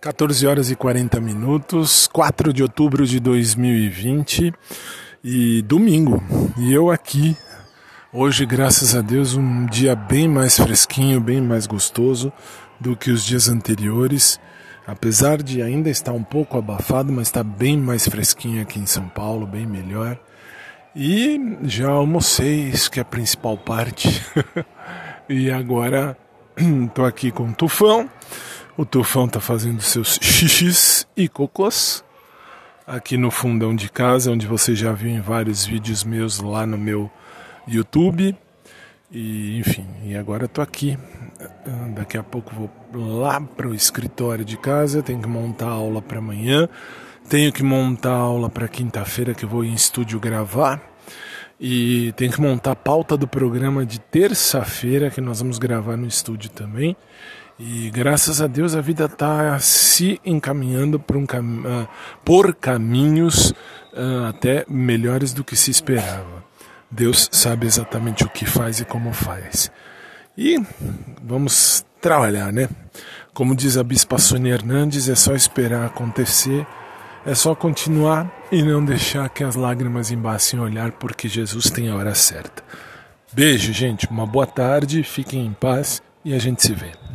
14 horas e 40 minutos, 4 de outubro de 2020 e domingo. E eu aqui, hoje, graças a Deus, um dia bem mais fresquinho, bem mais gostoso do que os dias anteriores. Apesar de ainda estar um pouco abafado, mas está bem mais fresquinho aqui em São Paulo, bem melhor. E já almocei, isso que é a principal parte. e agora estou aqui com o Tufão o Tufão está fazendo seus xixis e cocôs aqui no fundão de casa, onde você já viu em vários vídeos meus lá no meu YouTube. E enfim, e agora estou aqui. Daqui a pouco vou lá para o escritório de casa, tenho que montar a aula para amanhã. Tenho que montar a aula para quinta-feira que eu vou em estúdio gravar. E tenho que montar a pauta do programa de terça-feira que nós vamos gravar no estúdio também. E graças a Deus a vida está se encaminhando por, um cam uh, por caminhos uh, até melhores do que se esperava. Deus sabe exatamente o que faz e como faz. E vamos trabalhar, né? Como diz a Bispa Sônia Hernandes, é só esperar acontecer, é só continuar e não deixar que as lágrimas embaçem o olhar, porque Jesus tem a hora certa. Beijo, gente, uma boa tarde, fiquem em paz e a gente se vê.